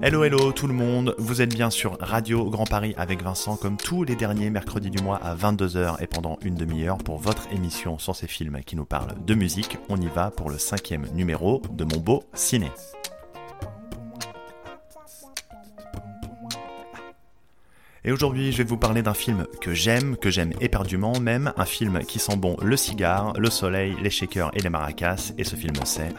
Hello hello tout le monde, vous êtes bien sur Radio Grand Paris avec Vincent comme tous les derniers mercredis du mois à 22h et pendant une demi-heure pour votre émission sur ces films qui nous parlent de musique. On y va pour le cinquième numéro de mon beau ciné. Et aujourd'hui, je vais vous parler d'un film que j'aime, que j'aime éperdument même, un film qui sent bon le cigare, le soleil, les shakers et les maracas, et ce film c'est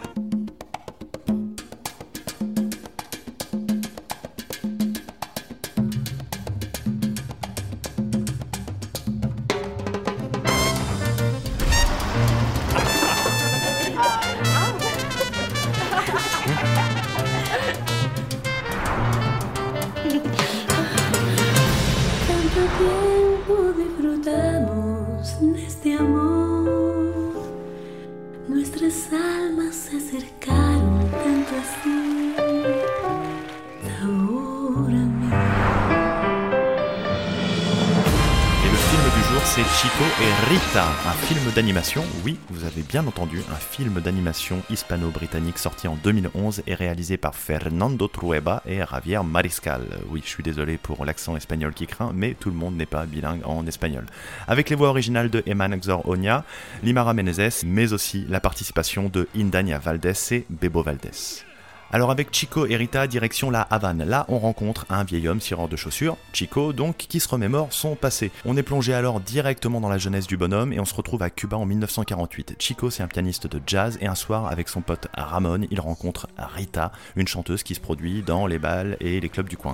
et Rita, un film d'animation. Oui, vous avez bien entendu, un film d'animation hispano-britannique sorti en 2011 et réalisé par Fernando Trueba et Javier Mariscal. Oui, je suis désolé pour l'accent espagnol qui craint, mais tout le monde n'est pas bilingue en espagnol. Avec les voix originales de Eman Exor Onia, Limara Menezes, mais aussi la participation de Indania Valdés et Bebo Valdés. Alors avec Chico et Rita, direction la Havane. Là, on rencontre un vieil homme cireur de chaussures, Chico donc, qui se remémore son passé. On est plongé alors directement dans la jeunesse du bonhomme et on se retrouve à Cuba en 1948. Chico, c'est un pianiste de jazz et un soir, avec son pote Ramon, il rencontre Rita, une chanteuse qui se produit dans les bals et les clubs du coin.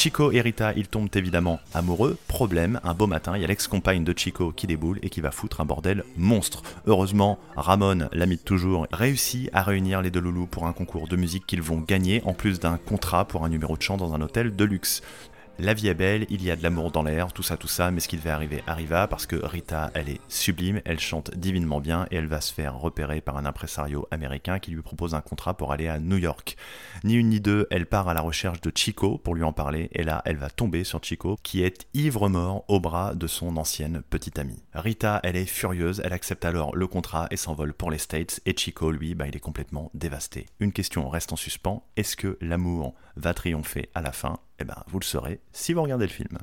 Chico et Rita, ils tombent évidemment amoureux. Problème, un beau matin, il y a l'ex-compagne de Chico qui déboule et qui va foutre un bordel monstre. Heureusement, Ramon, l'ami de toujours, réussit à réunir les deux loulous pour un concours de musique qu'ils vont gagner, en plus d'un contrat pour un numéro de chant dans un hôtel de luxe. La vie est belle, il y a de l'amour dans l'air, tout ça, tout ça, mais ce qui devait arriver arriva parce que Rita, elle est sublime, elle chante divinement bien et elle va se faire repérer par un impresario américain qui lui propose un contrat pour aller à New York. Ni une ni deux, elle part à la recherche de Chico pour lui en parler et là, elle va tomber sur Chico qui est ivre-mort au bras de son ancienne petite amie. Rita, elle est furieuse, elle accepte alors le contrat et s'envole pour les States et Chico, lui, bah, il est complètement dévasté. Une question reste en suspens, est-ce que l'amour va triompher à la fin eh ben, vous le saurez si vous regardez le film.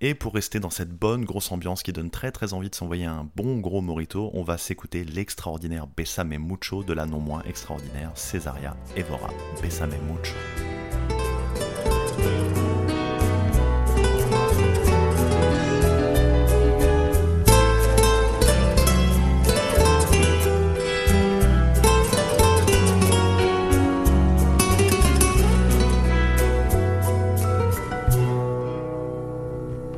Et pour rester dans cette bonne grosse ambiance qui donne très très envie de s'envoyer un bon gros morito, on va s'écouter l'extraordinaire Bessame Mucho de la non moins extraordinaire Cesaria Evora. Bessame Mucho.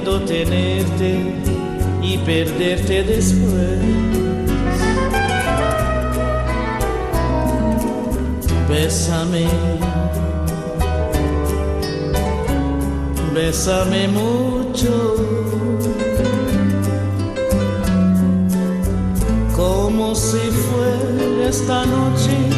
Tenerte y perderte después. Bésame, bésame mucho, como si fuera esta noche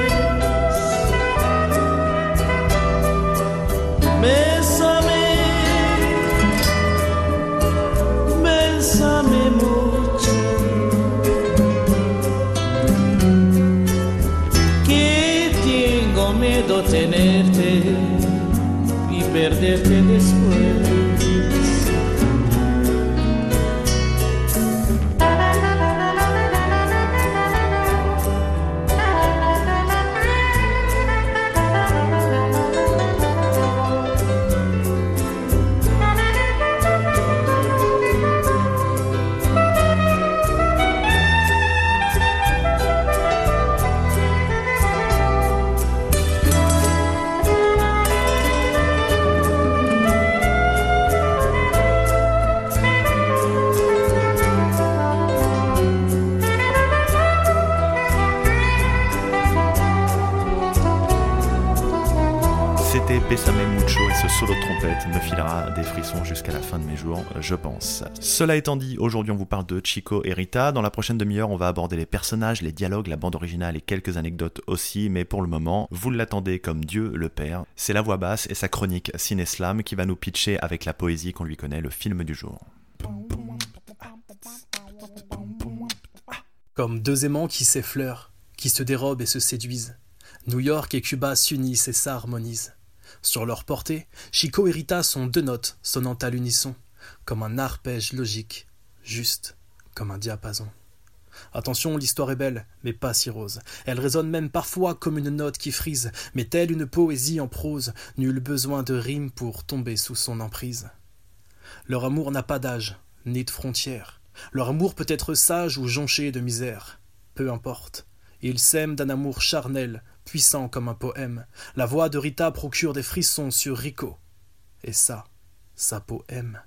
hacerte después. Cela étant dit, aujourd'hui on vous parle de Chico et Rita. Dans la prochaine demi-heure, on va aborder les personnages, les dialogues, la bande originale et quelques anecdotes aussi, mais pour le moment, vous l'attendez comme Dieu le Père. C'est la voix basse et sa chronique Ciné-Slam qui va nous pitcher avec la poésie qu'on lui connaît le film du jour. Comme deux aimants qui s'effleurent, qui se dérobent et se séduisent, New York et Cuba s'unissent et s'harmonisent. Sur leur portée, Chico et Rita sont deux notes sonnant à l'unisson, comme un arpège logique, juste comme un diapason. Attention, l'histoire est belle, mais pas si rose. Elle résonne même parfois comme une note qui frise, mais telle une poésie en prose, nul besoin de rime pour tomber sous son emprise. Leur amour n'a pas d'âge, ni de frontières. Leur amour peut être sage ou jonché de misère. Peu importe. Ils s'aiment d'un amour charnel, puissant comme un poème. La voix de Rita procure des frissons sur Rico. Et ça, sa poème.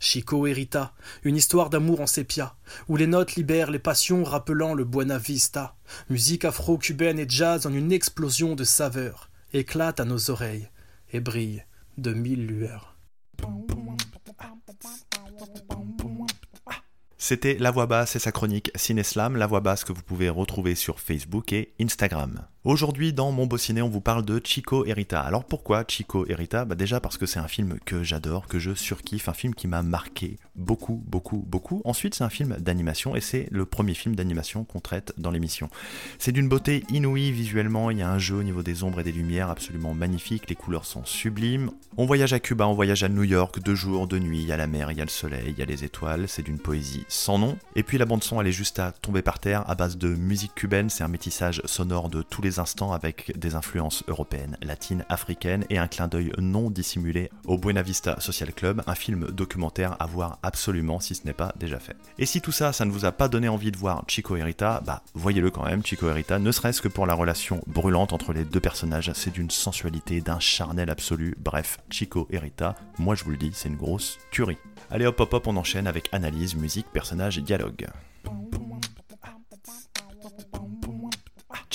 Chico et Rita, une histoire d'amour en sépia, où les notes libèrent les passions rappelant le Buena Vista. Musique afro-cubaine et jazz en une explosion de saveurs, éclate à nos oreilles et brille de mille lueurs. C'était La Voix Basse et sa chronique Ciné-Slam, La Voix Basse que vous pouvez retrouver sur Facebook et Instagram. Aujourd'hui, dans Mon Beau Ciné, on vous parle de Chico et Rita. Alors pourquoi Chico et Rita bah Déjà parce que c'est un film que j'adore, que je surkiffe, un film qui m'a marqué beaucoup, beaucoup, beaucoup. Ensuite, c'est un film d'animation et c'est le premier film d'animation qu'on traite dans l'émission. C'est d'une beauté inouïe visuellement, il y a un jeu au niveau des ombres et des lumières absolument magnifique, les couleurs sont sublimes. On voyage à Cuba, on voyage à New York, deux jours, deux nuits, il y a la mer, il y a le soleil, il y a les étoiles, c'est d'une poésie sans nom. Et puis la bande son, elle est juste à tomber par terre à base de musique cubaine, c'est un métissage sonore de tous les instants avec des influences européennes, latines, africaines et un clin d'œil non dissimulé au Buena Vista Social Club, un film documentaire à voir absolument si ce n'est pas déjà fait. Et si tout ça, ça ne vous a pas donné envie de voir Chico et Rita, bah voyez-le quand même, Chico et Rita, ne serait-ce que pour la relation brûlante entre les deux personnages, c'est d'une sensualité, d'un charnel absolu, bref, Chico et Rita, moi je vous le dis, c'est une grosse tuerie. Allez hop hop hop, on enchaîne avec analyse, musique, personnage et dialogue.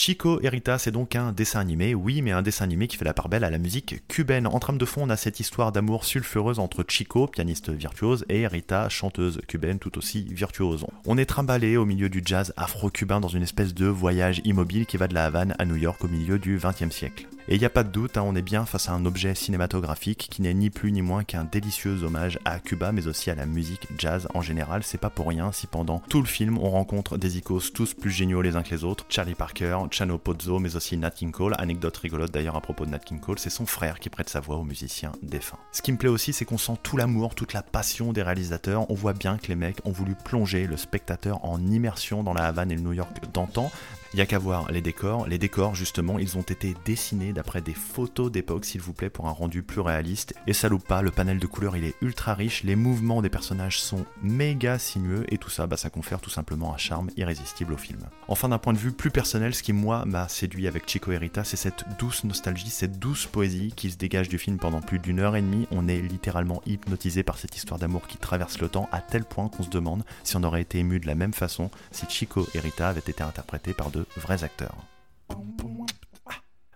Chico et Rita, c'est donc un dessin animé, oui, mais un dessin animé qui fait la part belle à la musique cubaine. En trame de fond, on a cette histoire d'amour sulfureuse entre Chico, pianiste virtuose, et Rita, chanteuse cubaine tout aussi virtuose. On est trimballé au milieu du jazz afro-cubain dans une espèce de voyage immobile qui va de la Havane à New York au milieu du XXe siècle. Et il n'y a pas de doute, hein, on est bien face à un objet cinématographique qui n'est ni plus ni moins qu'un délicieux hommage à Cuba, mais aussi à la musique jazz en général. C'est pas pour rien si pendant tout le film on rencontre des icônes tous plus géniaux les uns que les autres. Charlie Parker, Chano Pozzo, mais aussi Nat King Cole. Anecdote rigolote d'ailleurs à propos de Nat King Cole, c'est son frère qui prête sa voix au musicien défunt. Ce qui me plaît aussi, c'est qu'on sent tout l'amour, toute la passion des réalisateurs. On voit bien que les mecs ont voulu plonger le spectateur en immersion dans la Havane et le New York d'antan, il a qu'à voir les décors. Les décors, justement, ils ont été dessinés d'après des photos d'époque, s'il vous plaît, pour un rendu plus réaliste. Et ça loupe pas, le panel de couleurs, il est ultra riche, les mouvements des personnages sont méga sinueux, et tout ça, bah, ça confère tout simplement un charme irrésistible au film. Enfin, d'un point de vue plus personnel, ce qui, moi, m'a séduit avec Chico et Rita, c'est cette douce nostalgie, cette douce poésie qui se dégage du film pendant plus d'une heure et demie. On est littéralement hypnotisé par cette histoire d'amour qui traverse le temps, à tel point qu'on se demande si on aurait été ému de la même façon si Chico et Rita avaient été interprétés par deux vrais acteurs.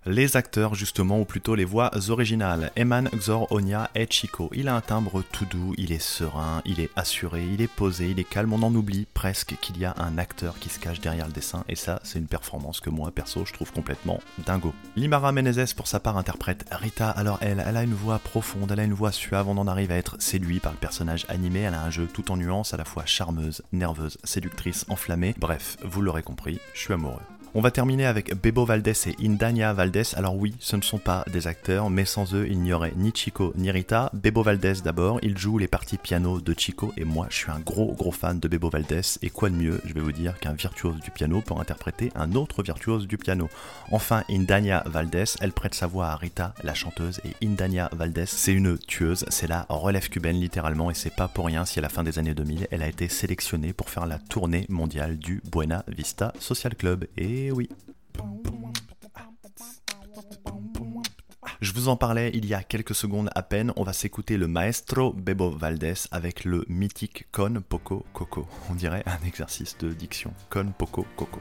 Les acteurs, justement, ou plutôt les voix originales. Eman Xor Onya est Chico. Il a un timbre tout doux, il est serein, il est assuré, il est posé, il est calme. On en oublie presque qu'il y a un acteur qui se cache derrière le dessin, et ça, c'est une performance que moi, perso, je trouve complètement dingo. Limara Menezes, pour sa part, interprète Rita. Alors, elle, elle a une voix profonde, elle a une voix suave. On en arrive à être séduit par le personnage animé. Elle a un jeu tout en nuances, à la fois charmeuse, nerveuse, séductrice, enflammée. Bref, vous l'aurez compris, je suis amoureux. On va terminer avec Bebo Valdés et Indania Valdés. Alors oui, ce ne sont pas des acteurs, mais sans eux, il n'y aurait ni Chico ni Rita. Bebo Valdés d'abord, il joue les parties piano de Chico et moi, je suis un gros gros fan de Bebo Valdés. Et quoi de mieux, je vais vous dire, qu'un virtuose du piano pour interpréter un autre virtuose du piano. Enfin, Indania Valdés, elle prête sa voix à Rita, la chanteuse, et Indania Valdés, c'est une tueuse, c'est la relève cubaine littéralement, et c'est pas pour rien si à la fin des années 2000, elle a été sélectionnée pour faire la tournée mondiale du Buena Vista Social Club. Oui. Je vous en parlais il y a quelques secondes à peine, on va s'écouter le maestro Bebo Valdés avec le mythique Con Poco Coco. On dirait un exercice de diction. Con Poco Coco.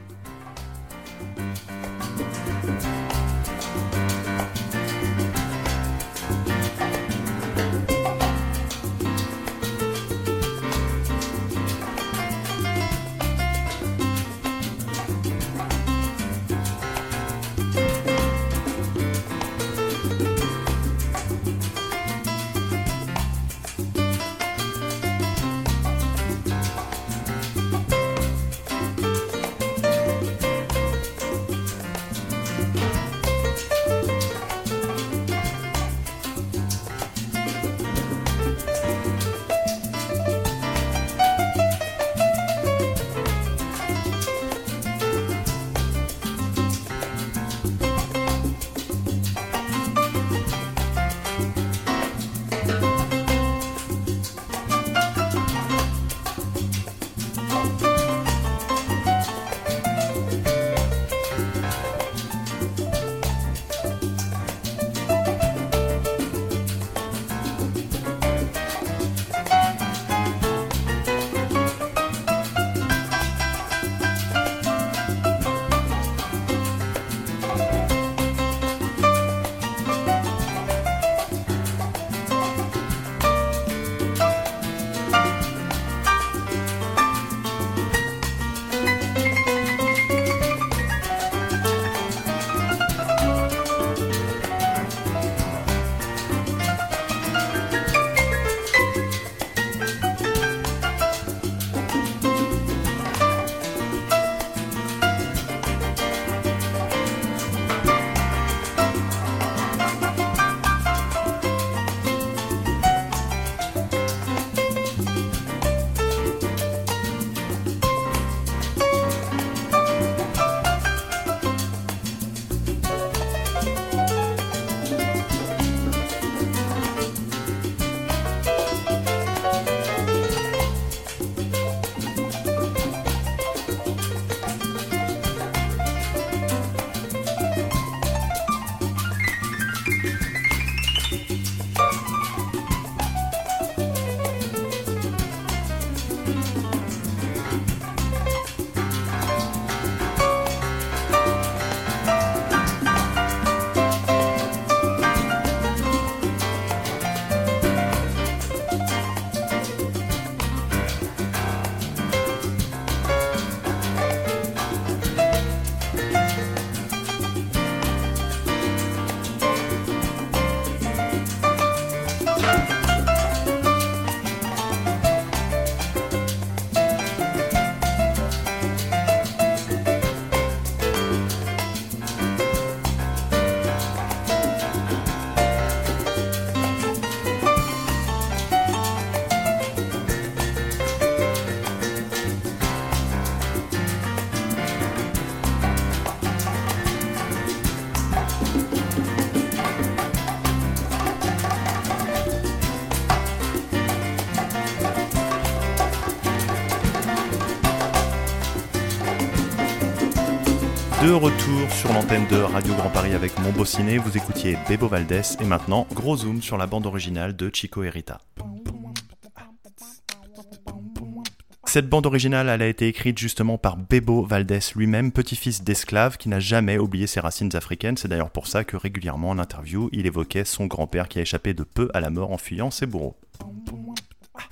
De retour sur l'antenne de Radio Grand Paris avec mon beau. Vous écoutiez Bebo Valdés et maintenant, gros zoom sur la bande originale de Chico Erita. Cette bande originale, a été écrite justement par Bebo Valdés lui-même, petit-fils d'esclave qui n'a jamais oublié ses racines africaines. C'est d'ailleurs pour ça que régulièrement en interview, il évoquait son grand-père qui a échappé de peu à la mort en fuyant ses bourreaux.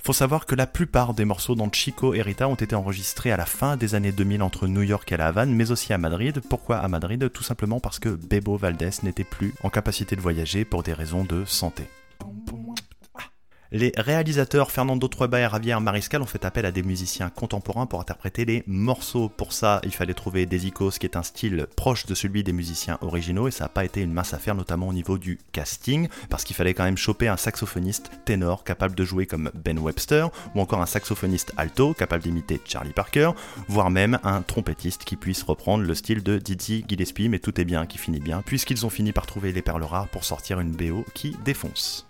Faut savoir que la plupart des morceaux dans Chico et Rita ont été enregistrés à la fin des années 2000 entre New York et La Havane, mais aussi à Madrid. Pourquoi à Madrid? Tout simplement parce que Bebo Valdés n'était plus en capacité de voyager pour des raisons de santé. Les réalisateurs Fernando Trueba et Javier Mariscal ont fait appel à des musiciens contemporains pour interpréter les morceaux. Pour ça, il fallait trouver des icônes qui est un style proche de celui des musiciens originaux et ça n'a pas été une mince affaire, notamment au niveau du casting, parce qu'il fallait quand même choper un saxophoniste ténor capable de jouer comme Ben Webster, ou encore un saxophoniste alto capable d'imiter Charlie Parker, voire même un trompettiste qui puisse reprendre le style de Dizzy Gillespie, mais tout est bien qui finit bien, puisqu'ils ont fini par trouver les perles rares pour sortir une BO qui défonce.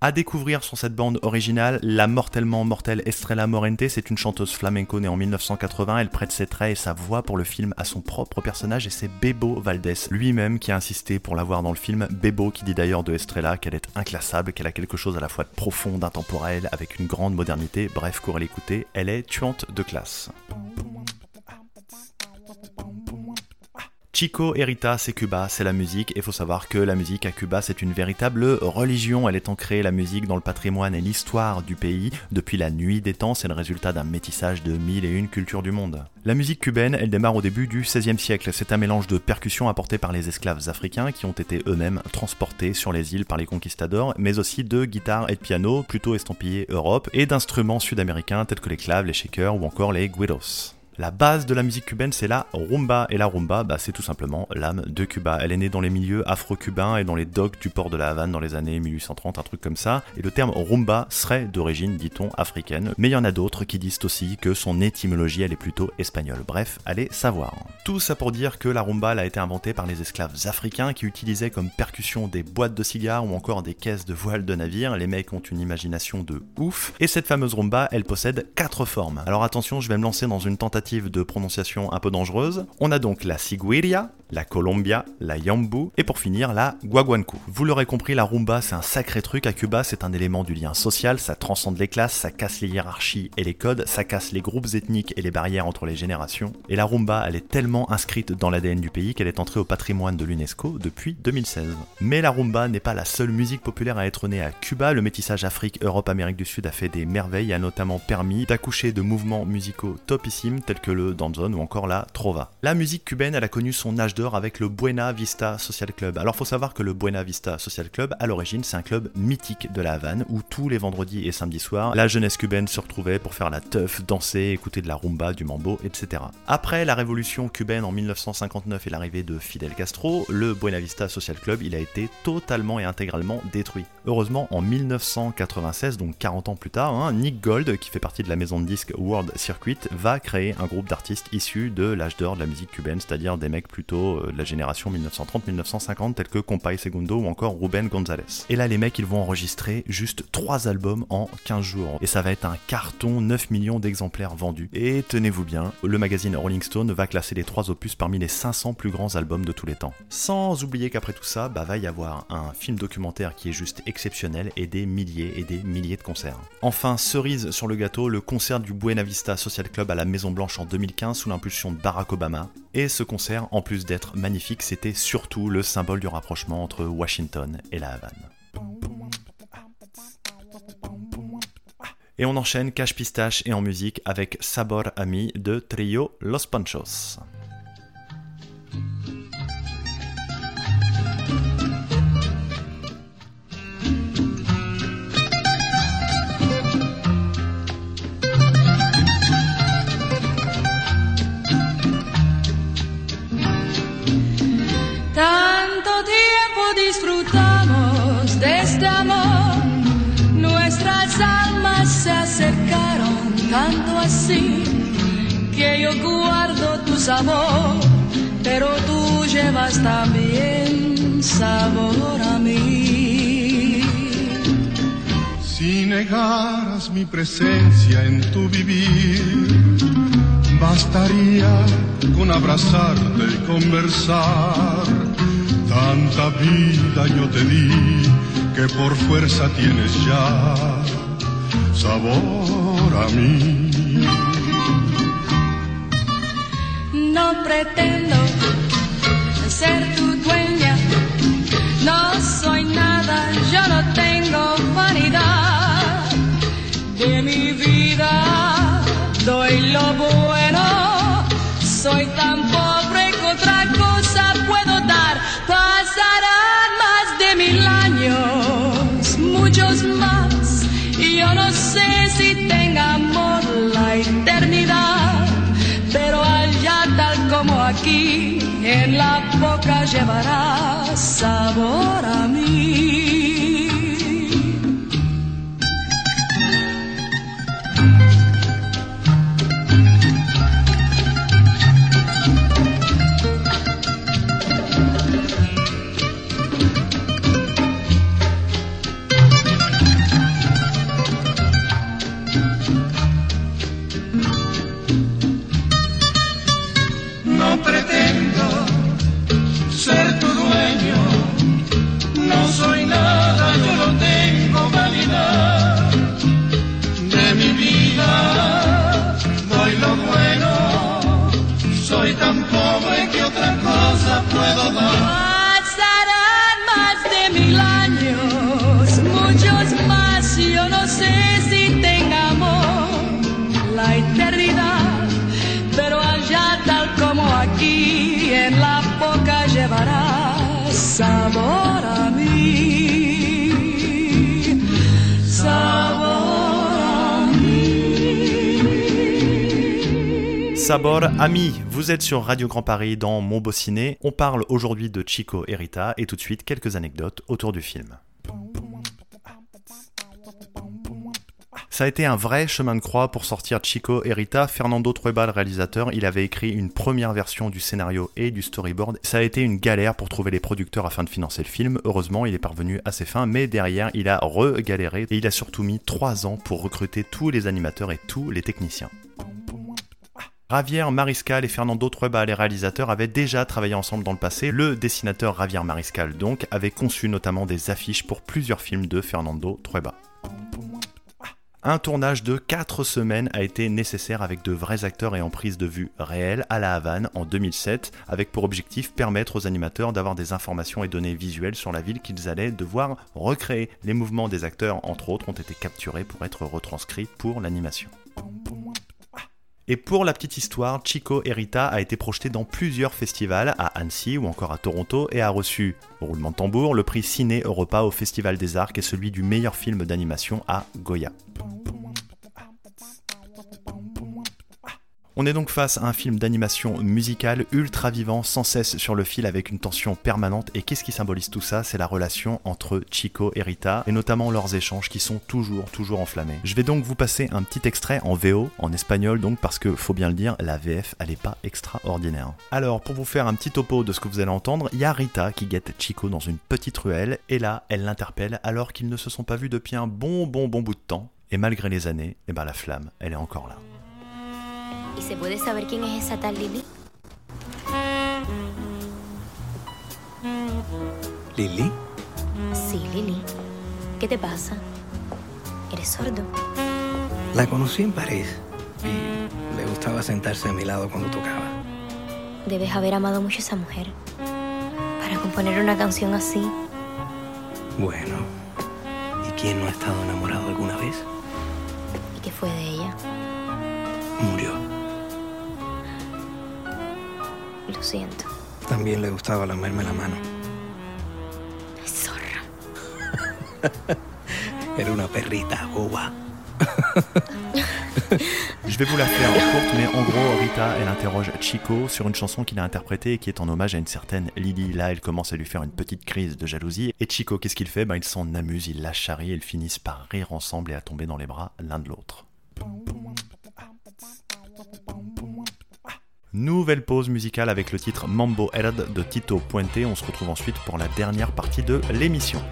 À découvrir sur cette bande originale, la mortellement mortelle Estrella Morente, c'est une chanteuse flamenco née en 1980, elle prête ses traits et sa voix pour le film à son propre personnage et c'est Bebo Valdés lui-même qui a insisté pour la voir dans le film. Bebo qui dit d'ailleurs de Estrella qu'elle est inclassable, qu'elle a quelque chose à la fois de profond, d'intemporel, avec une grande modernité, bref, courez l'écouter, elle est tuante de classe. Chico Erita, c'est Cuba, c'est la musique, et faut savoir que la musique à Cuba, c'est une véritable religion. Elle est ancrée, la musique, dans le patrimoine et l'histoire du pays. Depuis la nuit des temps, c'est le résultat d'un métissage de mille et une cultures du monde. La musique cubaine, elle démarre au début du XVIe siècle. C'est un mélange de percussions apportées par les esclaves africains qui ont été eux-mêmes transportés sur les îles par les conquistadors, mais aussi de guitares et de pianos, plutôt estampillés Europe, et d'instruments sud-américains tels que les claves, les shakers ou encore les guidos. La base de la musique cubaine, c'est la rumba. Et la rumba, bah, c'est tout simplement l'âme de Cuba. Elle est née dans les milieux afro-cubains et dans les docks du port de la Havane dans les années 1830, un truc comme ça. Et le terme rumba serait d'origine, dit-on, africaine. Mais il y en a d'autres qui disent aussi que son étymologie, elle est plutôt espagnole. Bref, allez savoir. Tout ça pour dire que la rumba elle a été inventée par les esclaves africains qui utilisaient comme percussion des boîtes de cigares ou encore des caisses de voile de navire. Les mecs ont une imagination de ouf. Et cette fameuse rumba, elle possède quatre formes. Alors attention, je vais me lancer dans une tentative de prononciation un peu dangereuse. On a donc la Siguiria, la Colombia, la Yambu et pour finir la Guaguancu. Vous l'aurez compris, la rumba c'est un sacré truc à Cuba, c'est un élément du lien social, ça transcende les classes, ça casse les hiérarchies et les codes, ça casse les groupes ethniques et les barrières entre les générations. Et la rumba, elle est tellement inscrite dans l'ADN du pays qu'elle est entrée au patrimoine de l'UNESCO depuis 2016. Mais la rumba n'est pas la seule musique populaire à être née à Cuba, le métissage Afrique, Europe, Amérique du Sud a fait des merveilles, a notamment permis d'accoucher de mouvements musicaux topissimes tels que le danzón ou encore la trova. La musique cubaine, elle a connu son âge avec le Buena Vista Social Club. Alors faut savoir que le Buena Vista Social Club, à l'origine, c'est un club mythique de la Havane où tous les vendredis et samedis soirs, la jeunesse cubaine se retrouvait pour faire la teuf, danser, écouter de la rumba, du mambo, etc. Après la révolution cubaine en 1959 et l'arrivée de Fidel Castro, le Buena Vista Social Club, il a été totalement et intégralement détruit. Heureusement, en 1996, donc 40 ans plus tard, hein, Nick Gold, qui fait partie de la maison de disques World Circuit, va créer un groupe d'artistes issus de l'âge d'or de la musique cubaine, c'est-à-dire des mecs plutôt euh, de la génération 1930-1950, tels que Compay Segundo ou encore Ruben Gonzalez. Et là, les mecs, ils vont enregistrer juste 3 albums en 15 jours. Et ça va être un carton, 9 millions d'exemplaires vendus. Et tenez-vous bien, le magazine Rolling Stone va classer les 3 opus parmi les 500 plus grands albums de tous les temps. Sans oublier qu'après tout ça, bah, va y avoir un film documentaire qui est juste exceptionnel et des milliers et des milliers de concerts. Enfin, cerise sur le gâteau, le concert du Buena Vista Social Club à la Maison Blanche en 2015 sous l'impulsion de Barack Obama. Et ce concert, en plus d'être magnifique, c'était surtout le symbole du rapprochement entre Washington et la Havane. Et on enchaîne cache pistache et en musique avec Sabor Ami de Trio Los Panchos. Tanto tiempo disfrutamos de este amor, nuestras almas se acercaron tanto así que yo guardo tu sabor, pero tú llevas también sabor a mí. Si negaras mi presencia en tu vivir, bastaría con abrazarte y conversar. Tanta vida yo te di que por fuerza tienes ya sabor a mí. No pretendo ser tu dueña, no soy nada, yo no tengo vanidad parar. nuevo Sabor Ami, vous êtes sur Radio Grand Paris dans Mon Beau. On parle aujourd'hui de Chico et Rita et tout de suite quelques anecdotes autour du film. Ça a été un vrai chemin de croix pour sortir Chico et Rita. Fernando Trueba, le réalisateur, il avait écrit une première version du scénario et du storyboard. Ça a été une galère pour trouver les producteurs afin de financer le film. Heureusement, il est parvenu à ses fins, mais derrière, il a re-galéré et il a surtout mis 3 ans pour recruter tous les animateurs et tous les techniciens. Javier Mariscal et Fernando Trueba, les réalisateurs, avaient déjà travaillé ensemble dans le passé. Le dessinateur Javier Mariscal, donc, avait conçu notamment des affiches pour plusieurs films de Fernando Trueba. Un tournage de 4 semaines a été nécessaire avec de vrais acteurs et en prise de vue réelle à La Havane en 2007, avec pour objectif permettre aux animateurs d'avoir des informations et données visuelles sur la ville qu'ils allaient devoir recréer. Les mouvements des acteurs, entre autres, ont été capturés pour être retranscrits pour l'animation. Et pour la petite histoire, Chico et Rita a été projeté dans plusieurs festivals, à Annecy ou encore à Toronto, et a reçu, roulement de tambour, le prix Ciné Europa au Festival des Arts et celui du meilleur film d'animation à Goya. On est donc face à un film d'animation musicale ultra vivant, sans cesse sur le fil avec une tension permanente. Et qu'est-ce qui symbolise tout ça? C'est la relation entre Chico et Rita, et notamment leurs échanges qui sont toujours, toujours enflammés. Je vais donc vous passer un petit extrait en VO, en espagnol donc, parce que faut bien le dire, la VF elle est pas extraordinaire. Alors, pour vous faire un petit topo de ce que vous allez entendre, il y a Rita qui guette Chico dans une petite ruelle, et là, elle l'interpelle alors qu'ils ne se sont pas vus depuis un bon, bon, bon bout de temps. Et malgré les années, eh ben la flamme, elle est encore là. ¿Y se puede saber quién es esa tal Lili? ¿Lili? Sí, Lili. ¿Qué te pasa? ¿Eres sordo? La conocí en París y le gustaba sentarse a mi lado cuando tocaba. Debes haber amado mucho a esa mujer. Para componer una canción así, Bueno, ¿y quién no ha estado enamorado alguna vez? ¿y qué fue de ella? Murió. Lo siento. También le gustaba lamerme la mano. Zorra. Era una perrita boba. Je vais vous la faire courte, mais en gros, Rita, elle interroge Chico sur une chanson qu'il a interprétée et qui est en hommage à une certaine Lily. Là, elle commence à lui faire une petite crise de jalousie. Et Chico, qu'est-ce qu'il fait? Ben, Il s'en amuse, il la charrie, et ils finissent par rire ensemble et à tomber dans les bras l'un de l'autre. Nouvelle pause musicale avec le titre Mambo Herd de Tito Puente. On se retrouve ensuite pour la dernière partie de l'émission.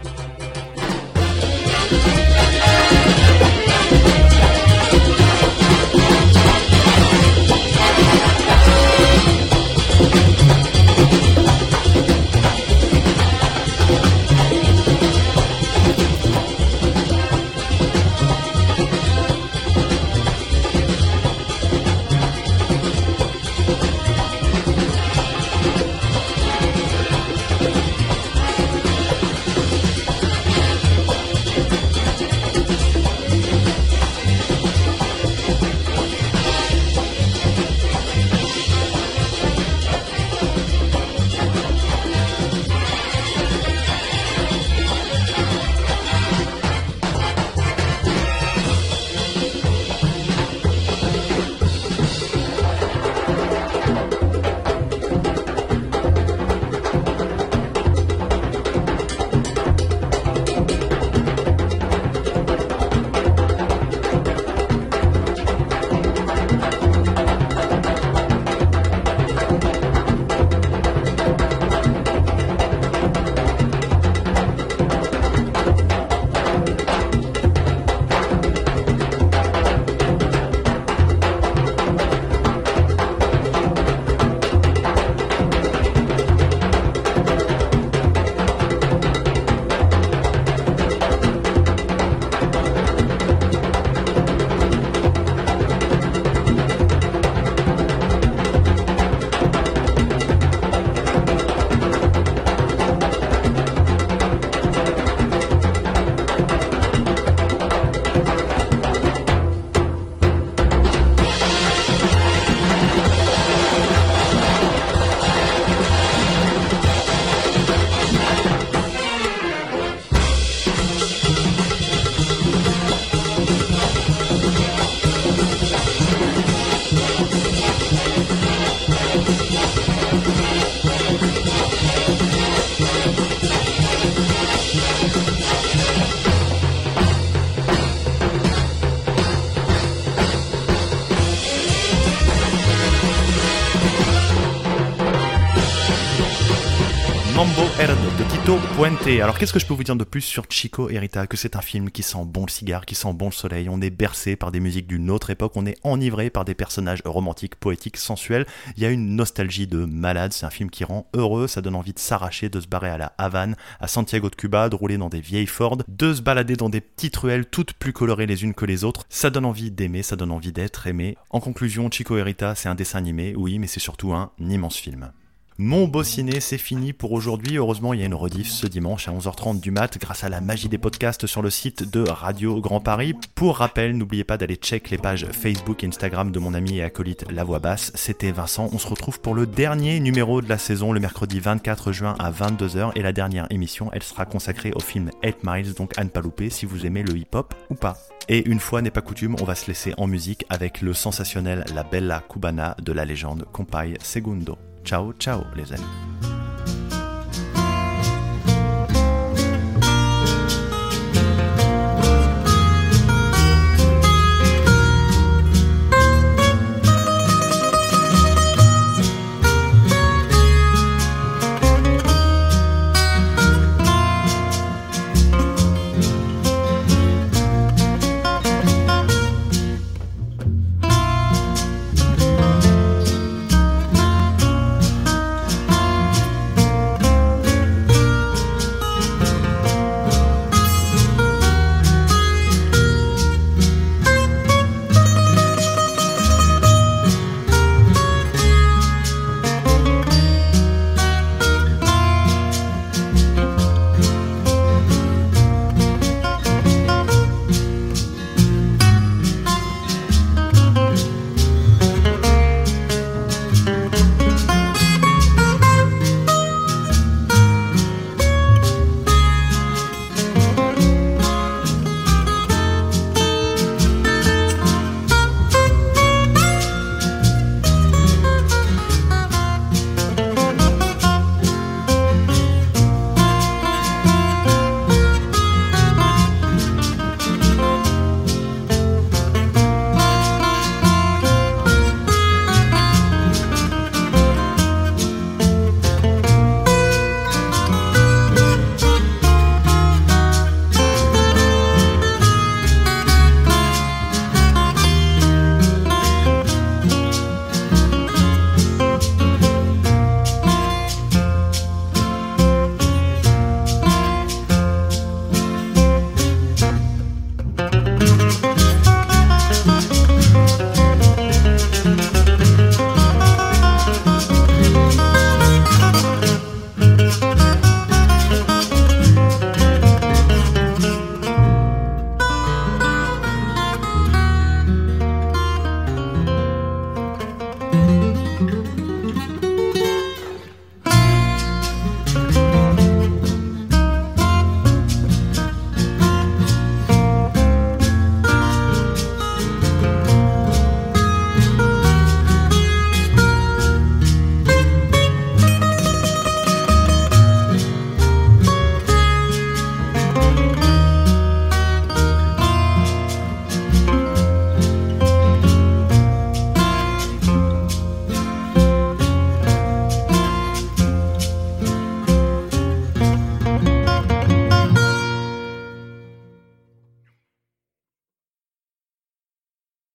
Puente. Alors qu'est-ce que je peux vous dire de plus sur Chico et Rita Que c'est un film qui sent bon le cigare, qui sent bon le soleil. On est bercé par des musiques d'une autre époque, on est enivré par des personnages romantiques, poétiques, sensuels. Il y a une nostalgie de malade. C'est un film qui rend heureux, ça donne envie de s'arracher, de se barrer à la Havane, à Santiago de Cuba, de rouler dans des vieilles Ford, de se balader dans des petites ruelles toutes plus colorées les unes que les autres. Ça donne envie d'aimer, ça donne envie d'être aimé. En conclusion, Chico et Rita, c'est un dessin animé, oui, mais c'est surtout un immense film. Mon beau ciné, c'est fini pour aujourd'hui. Heureusement, il y a une rediff ce dimanche à 11h30 du mat grâce à la magie des podcasts sur le site de Radio Grand Paris. Pour rappel, n'oubliez pas d'aller check les pages Facebook et Instagram de mon ami et acolyte La Voix Basse. C'était Vincent. On se retrouve pour le dernier numéro de la saison le mercredi 24 juin à 22h et la dernière émission, elle sera consacrée au film 8 Miles, donc à ne pas louper si vous aimez le hip-hop ou pas. Et une fois n'est pas coutume, on va se laisser en musique avec le sensationnel La Bella Cubana de la légende Compay Segundo. Ciao, ciao les amis.